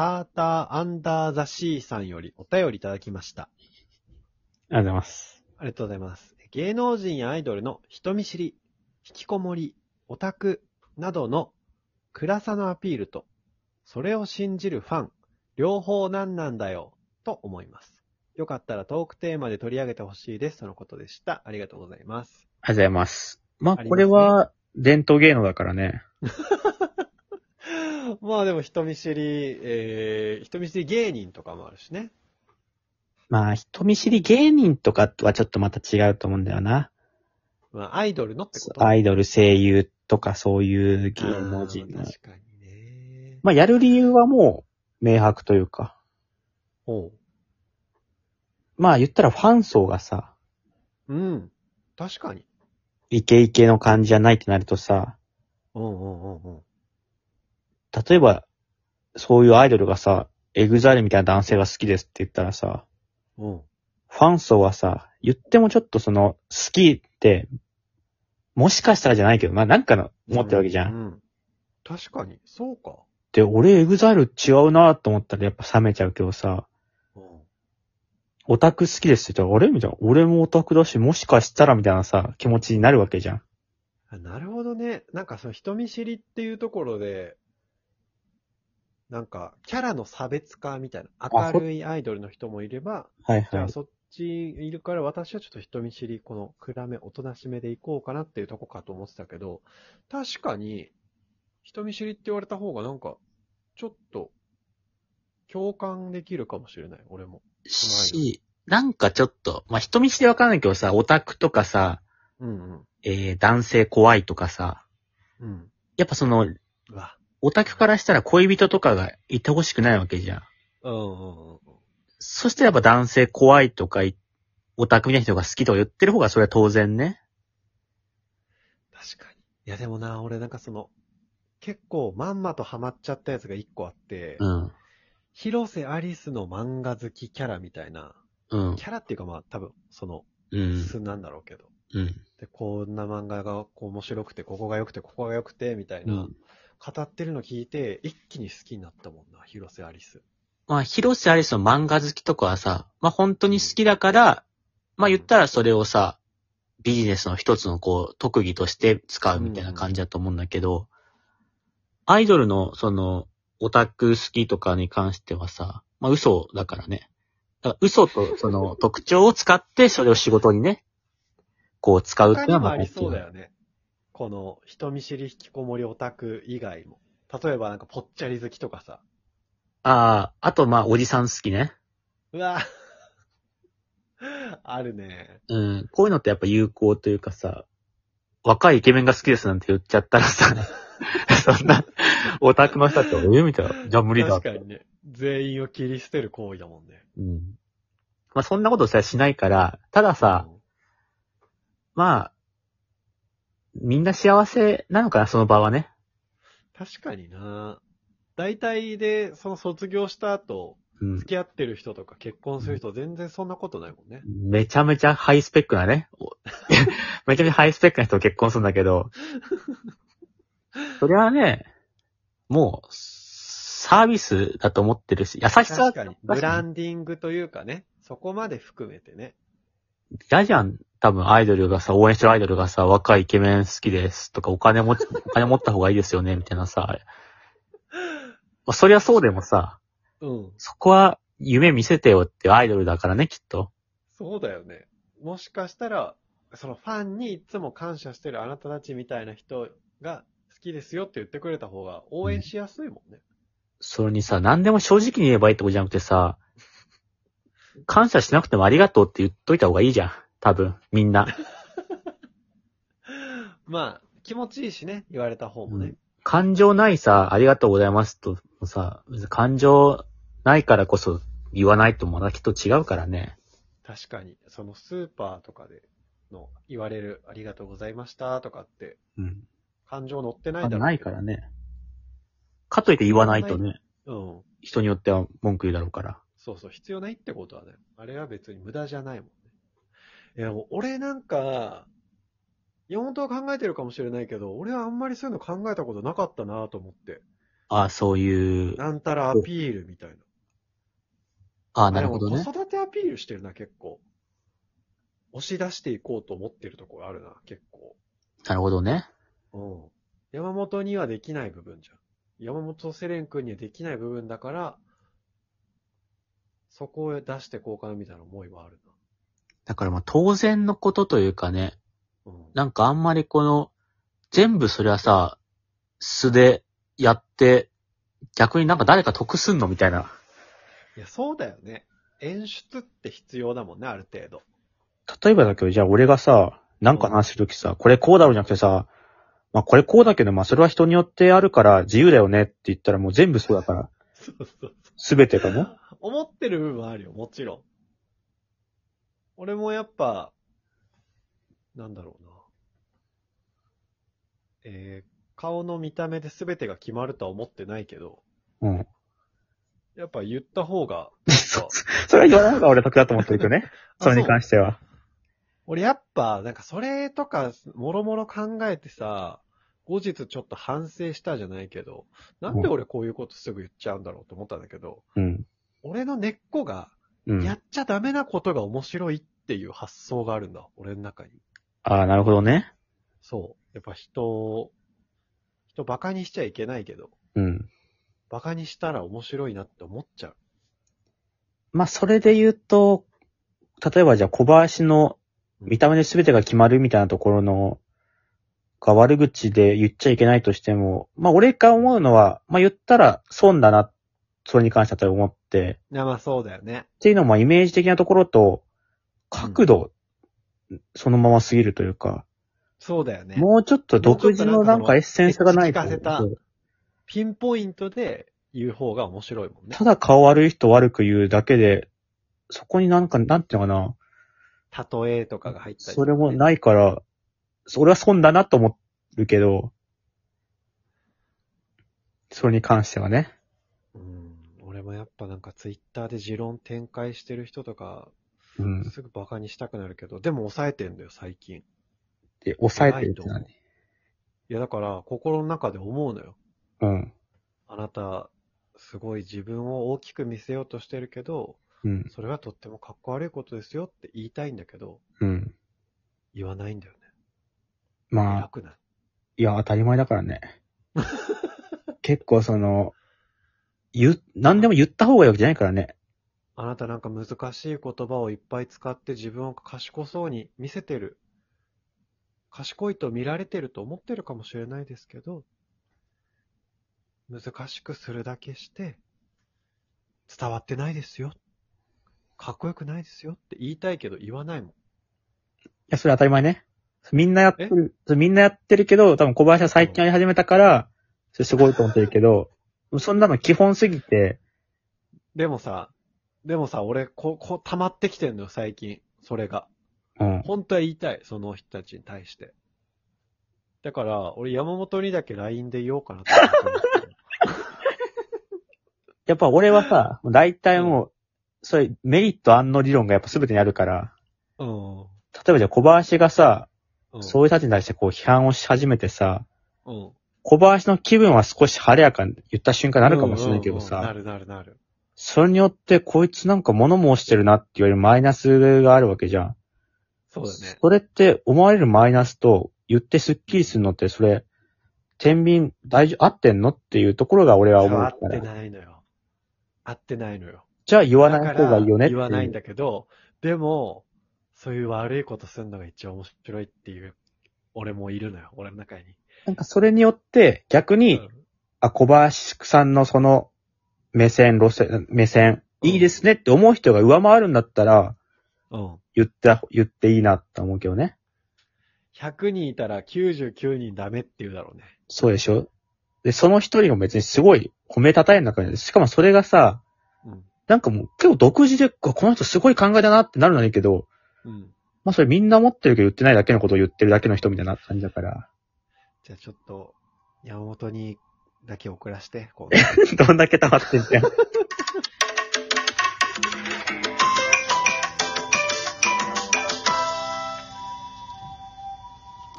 サーターアンダーザシーさんよりお便りいただきました。ありがとうございます。ありがとうございます。芸能人やアイドルの人見知り、引きこもり、オタクなどの暗さのアピールと、それを信じるファン、両方何なんだよ、と思います。よかったらトークテーマで取り上げてほしいです。とのことでした。ありがとうございます。ありがとうございます。まあ、ありますねこれは、伝統芸能だからね。まあでも人見知り、えー、人見知り芸人とかもあるしね。まあ、人見知り芸人とかとはちょっとまた違うと思うんだよな。まあアイドルのってこと？アイドル、声優とかそういう芸能人の。確かにね。まあ、やる理由はもう、明白というか。おう。まあ、言ったらファン層がさ、うん。確かに。イケイケの感じじゃないってなるとさ、うんうんうんうん。例えば、そういうアイドルがさ、エグザイルみたいな男性が好きですって言ったらさ、うん。ファン層はさ、言ってもちょっとその、好きって、もしかしたらじゃないけど、まあなんかの思ってるわけじゃん。ううん。確かに。そうか。で、俺エグザイル違うなと思ったらやっぱ冷めちゃうけどさ、うん。オタク好きですって言ったら、あれ？みたいな。俺もオタクだし、もしかしたらみたいなさ、気持ちになるわけじゃん。あなるほどね。なんかその人見知りっていうところで、なんか、キャラの差別化みたいな。あ明るいアイドルの人もいれば、はいはい。じゃあそっちいるから私はちょっと人見知り、この暗め、おとなしめでいこうかなっていうとこかと思ってたけど、確かに、人見知りって言われた方がなんか、ちょっと、共感できるかもしれない、俺も。し、なんかちょっと、まあ、人見知りわかんないけどさ、オタクとかさ、うんうん。えー、男性怖いとかさ、うん。やっぱその、うわ。オタクからしたら恋人とかがいてほしくないわけじゃん。うんうんうんうん。そしてやっぱ男性怖いとかい、オタクみたいな人が好きとか言ってる方がそれは当然ね。確かに。いやでもな、俺なんかその、結構まんまとハマっちゃったやつが一個あって、うん。広瀬アリスの漫画好きキャラみたいな、うん。キャラっていうかまあ多分、その、うん。素なんだろうけど。うん。で、こんな漫画がこう面白くて、ここが良くて、ここが良くて、みたいな、うん。語ってるの聞いて、一気に好きになったもんな、広瀬アリス。まあ、広瀬アリスの漫画好きとかはさ、まあ本当に好きだから、まあ言ったらそれをさ、ビジネスの一つのこう、特技として使うみたいな感じだと思うんだけど、アイドルのその、オタク好きとかに関してはさ、まあ嘘だからね。だから嘘とその特徴を使ってそれを仕事にね、こう使うっていうのはまありそうだよね。この、人見知り引きこもりオタク以外も。例えばなんかぽっちゃり好きとかさ。ああ、あとまあおじさん好きね。うわ あるね。うん。こういうのってやっぱ有効というかさ、若いイケメンが好きですなんて言っちゃったらさ、そんな、オタクの人って、えみたいな。じゃあ無理だ。確かにね。全員を切り捨てる行為だもんね。うん。まあそんなことさ、しないから、たださ、うんまあ、みんな幸せなのかな、その場はね。確かにな大体で、その卒業した後、うん。付き合ってる人とか結婚する人全然そんなことないもんね。めちゃめちゃハイスペックなね。お めちゃめちゃハイスペックな人と結婚するんだけど、それはね、もう、サービスだと思ってるし、優しさ確かに。ブランディングというかね、そこまで含めてね。嫌じゃん。多分アイドルがさ、応援してるアイドルがさ、若いイケメン好きですとか、お金持ち、お金持った方がいいですよね、みたいなさ。まあ、そりゃそうでもさ、うん。そこは夢見せてよってアイドルだからね、きっと。そうだよね。もしかしたら、そのファンにいつも感謝してるあなたたちみたいな人が好きですよって言ってくれた方が応援しやすいもんね。それにさ、何でも正直に言えばいいってことじゃなくてさ、感謝しなくてもありがとうって言っといた方がいいじゃん。多分、みんな。まあ、気持ちいいしね、言われた方もね。感情ないさ、ありがとうございますとさ、感情ないからこそ言わないとまたきっと違うからね。確かに、そのスーパーとかでの言われるありがとうございましたとかって、うん。感情乗ってないだろうけど。ないからね。かといって言わないとね、うん。人によっては文句言うだろうから。そうそう、必要ないってことはね、あれは別に無駄じゃないもんね。いや、もう俺なんか、いや、本当は考えてるかもしれないけど、俺はあんまりそういうの考えたことなかったなと思って。あそういう、なんたらアピールみたいな。ああ、なるほどね。子育てアピールしてるな、結構。押し出していこうと思ってるところあるな、結構。なるほどね。うん。山本にはできない部分じゃん。山本セレン君にはできない部分だから、そこを出してこうかなみたいな思いはあるだからまあ当然のことというかね、な。うん。なんかあんまりこの、全部それはさ、素でやって、逆になんか誰か得すんのみたいな。いや、そうだよね。演出って必要だもんね、ある程度。例えばだけど、じゃあ俺がさ、なんか話するときさ、これこうだろうじゃなくてさ、まあこれこうだけど、まあそれは人によってあるから自由だよねって言ったらもう全部そうだから、そうそうそう。すべてがね。思ってる部分はあるよ、もちろん。俺もやっぱ、なんだろうな。えー、顔の見た目で全てが決まるとは思ってないけど、うん。やっぱ言った方が、そそれは言わない方が俺得だと思ってるけどね。あそれに関しては。俺やっぱ、なんかそれとか、もろもろ考えてさ、後日ちょっと反省したじゃないけど、なんで俺こういうことすぐ言っちゃうんだろうと思ったんだけど、うん。俺の根っこが、うん。やっちゃダメなことが面白いっていう発想があるんだ、俺の中に。ああ、なるほどね。そう。やっぱ人を、人バカにしちゃいけないけど、うん。バカにしたら面白いなって思っちゃう。まあそれで言うと、例えばじゃあ小林の見た目で全てが決まるみたいなところの、が悪口で言っちゃいけないとしても、まあ俺が思うのは、まあ言ったら損だな、それに関しては思って、いや、まあそうだよね。っていうのもイメージ的なところと、角度、そのまますぎるというか、そうだよね。もうちょっと独自のなんかエッセンスがないとピンポイントで言う方が面白いもんねた。だ顔悪い人悪く言うだけで、そこになんか、なんていうのかな、例えとかが入ったり、それもないから、それは損だなと思うけど、それに関してはね。やっぱなんかツイッターで持論展開してる人とか、うん。すぐバカにしたくなるけど、でも抑えてんだよ、最近。で、抑えてるって何いや、だから、心の中で思うのよ。うん。あなた、すごい自分を大きく見せようとしてるけど、うん。それはとってもかっこ悪いことですよって言いたいんだけど、うん。言わないんだよね。まあ、偉くない？いや、当たり前だからね。結構その、言う、何でも言った方がいいわけじゃないからね。あなたなんか難しい言葉をいっぱい使って自分を賢そうに見せてる。賢いと見られてると思ってるかもしれないですけど、難しくするだけして、伝わってないですよ。かっこよくないですよって言いたいけど言わないもん。いや、それ当たり前ね。みんなやってる、みんなやってるけど、多分小林は最近やり始めたから、それすごいと思ってるけど、そんなの基本すぎて、でもさ、でもさ、俺、こう、こう、溜まってきてんのよ、最近。それが。うん。本当は言いたい、その人たちに対して。だから、俺山本にだけ LINE で言おうかなと思ってる。やっぱ俺はさ、大体もう、そういうメリット案の理論がやっぱ全てにあるから、うん。例えばじゃあ小林がさ、うん。そういう人たちに対してこう批判をし始めてさ、うん。小林の気分は少し晴れやかに言った瞬間になるかもしれないけどさ、うんうんうんなるなるなる。それによってこいつなんか物申してるなって言われるマイナスがあるわけじゃん。そうだね。それって思われるマイナスと言ってスッキリするのってそれ、天秤大丈夫、合ってんのっていうところが俺は思う合って。ないのよ。合ってないのよ。じゃあ言わない方がいいよねって。言わないんだけど、でも、そういう悪いことするのが一番面白いっていう、俺もいるのよ、俺の中に。なんかそれによって逆に、うんあ、小林さんのその目線、路線、目線、いいですねって思う人が上回るんだったら、うん。言って、言っていいなって思うけどね。100人いたら99人ダメって言うだろうね。そうでしょ？で、その一人が別にすごい褒めたたえる中で、しかもそれがさ、うん。なんかもう結構独自で、この人すごい考えだなってなるのはいいけど、うん。まあそれみんな思ってるけど言ってないだけのことを言ってるだけの人みたいな感じだから。じゃあちょっと、山本にだけ送らして、こう。どんだけ溜まってんじゃん。